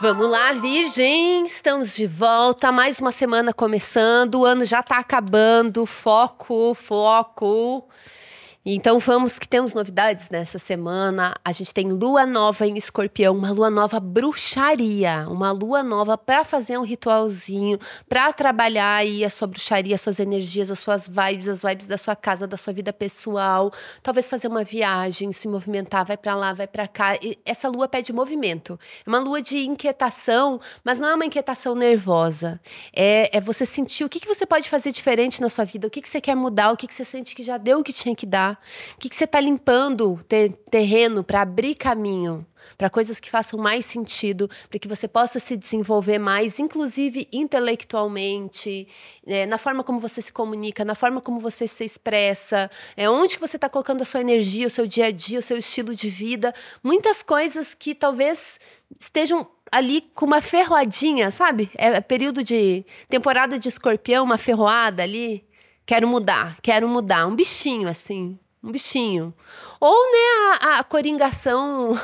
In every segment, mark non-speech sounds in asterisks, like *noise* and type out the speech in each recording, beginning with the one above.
Vamos lá, Virgem! Estamos de volta, mais uma semana começando, o ano já tá acabando. Foco, foco. Então vamos que temos novidades nessa semana. A gente tem lua nova em Escorpião, uma lua nova bruxaria, uma lua nova para fazer um ritualzinho, para trabalhar aí a sua bruxaria, as suas energias, as suas vibes, as vibes da sua casa, da sua vida pessoal. Talvez fazer uma viagem, se movimentar, vai para lá, vai para cá. E essa lua pede movimento. É uma lua de inquietação, mas não é uma inquietação nervosa. É, é você sentir o que, que você pode fazer diferente na sua vida, o que, que você quer mudar, o que, que você sente que já deu o que tinha que dar. O que, que você está limpando ter, terreno para abrir caminho para coisas que façam mais sentido, para que você possa se desenvolver mais, inclusive intelectualmente, é, na forma como você se comunica, na forma como você se expressa, é onde que você está colocando a sua energia, o seu dia a dia, o seu estilo de vida, muitas coisas que talvez estejam ali com uma ferroadinha, sabe? É período de temporada de escorpião, uma ferroada ali. Quero mudar, quero mudar, um bichinho assim um bichinho. Ou, né, a, a coringação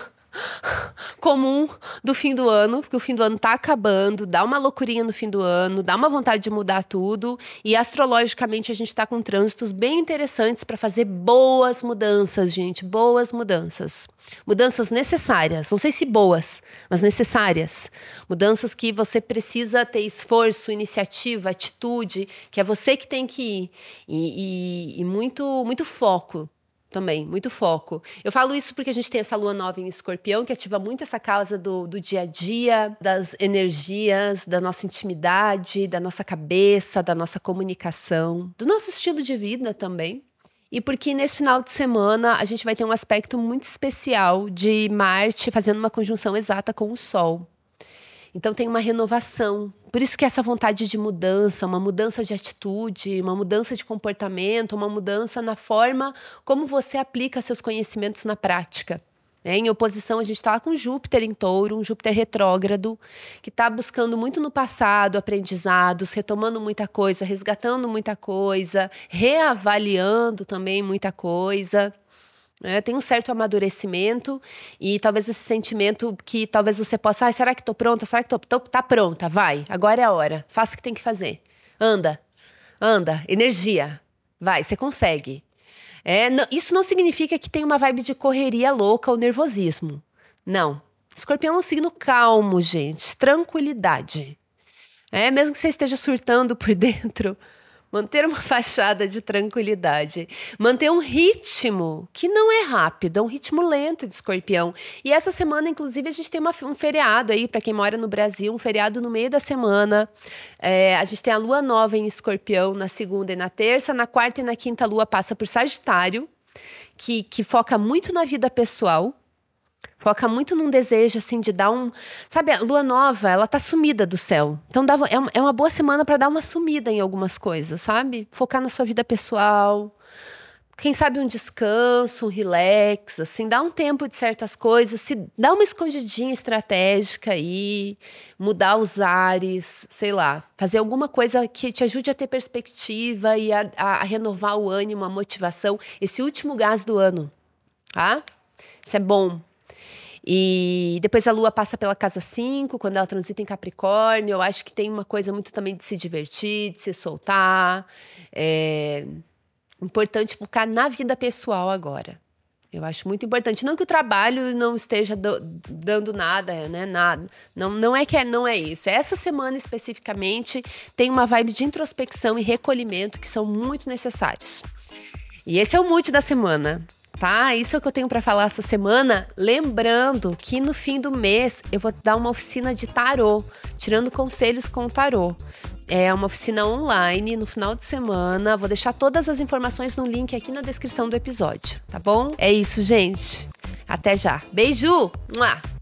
comum do fim do ano, porque o fim do ano tá acabando, dá uma loucurinha no fim do ano, dá uma vontade de mudar tudo, e astrologicamente a gente está com trânsitos bem interessantes para fazer boas mudanças, gente, boas mudanças. Mudanças necessárias, não sei se boas, mas necessárias. Mudanças que você precisa ter esforço, iniciativa, atitude, que é você que tem que ir. E, e, e muito, muito foco também, muito foco. Eu falo isso porque a gente tem essa lua nova em escorpião, que ativa muito essa causa do, do dia a dia, das energias, da nossa intimidade, da nossa cabeça, da nossa comunicação, do nosso estilo de vida também. E porque nesse final de semana a gente vai ter um aspecto muito especial de Marte fazendo uma conjunção exata com o Sol. Então tem uma renovação. Por isso que essa vontade de mudança, uma mudança de atitude, uma mudança de comportamento, uma mudança na forma como você aplica seus conhecimentos na prática. É, em oposição, a gente está com Júpiter em touro, um Júpiter retrógrado, que está buscando muito no passado aprendizados, retomando muita coisa, resgatando muita coisa, reavaliando também muita coisa. É, tem um certo amadurecimento e talvez esse sentimento que talvez você possa, ah, será que estou pronta? Será que estou tô, tá pronta? Vai, agora é a hora. Faça o que tem que fazer. Anda, anda, energia. Vai, você consegue. É, não, isso não significa que tem uma vibe de correria louca ou nervosismo. Não. Escorpião é um signo calmo, gente. Tranquilidade. É, mesmo que você esteja surtando por *laughs* dentro, manter uma *laughs* fachada de tranquilidade, manter um ritmo que não é rápido, é um ritmo lento de escorpião. E essa semana, inclusive, a gente tem uma, um feriado aí, para quem mora no Brasil, um feriado no meio da semana. É, a gente tem a lua nova em escorpião na segunda e na terça, na quarta e na quinta a lua passa por Sagitário, que, que foca muito na vida pessoal. Foca muito num desejo, assim, de dar um. Sabe, a lua nova, ela tá sumida do céu. Então dá, é, é uma boa semana para dar uma sumida em algumas coisas, sabe? Focar na sua vida pessoal. Quem sabe um descanso, um relax, assim, dá um tempo de certas coisas, se dá uma escondidinha estratégica aí, mudar os ares, sei lá, fazer alguma coisa que te ajude a ter perspectiva e a, a, a renovar o ânimo, a motivação. Esse último gás do ano, tá? Isso é bom. E depois a lua passa pela casa 5, quando ela transita em Capricórnio. Eu acho que tem uma coisa muito também de se divertir, de se soltar. É importante focar na vida pessoal agora. Eu acho muito importante. Não que o trabalho não esteja do, dando nada, né? Nada. Não, não é que é, não é isso. Essa semana especificamente tem uma vibe de introspecção e recolhimento que são muito necessários. E esse é o mood da semana tá? Isso é o que eu tenho para falar essa semana. Lembrando que no fim do mês eu vou dar uma oficina de tarô, tirando conselhos com o tarô. É uma oficina online no final de semana. Vou deixar todas as informações no link aqui na descrição do episódio, tá bom? É isso, gente. Até já. Beijo! Mua!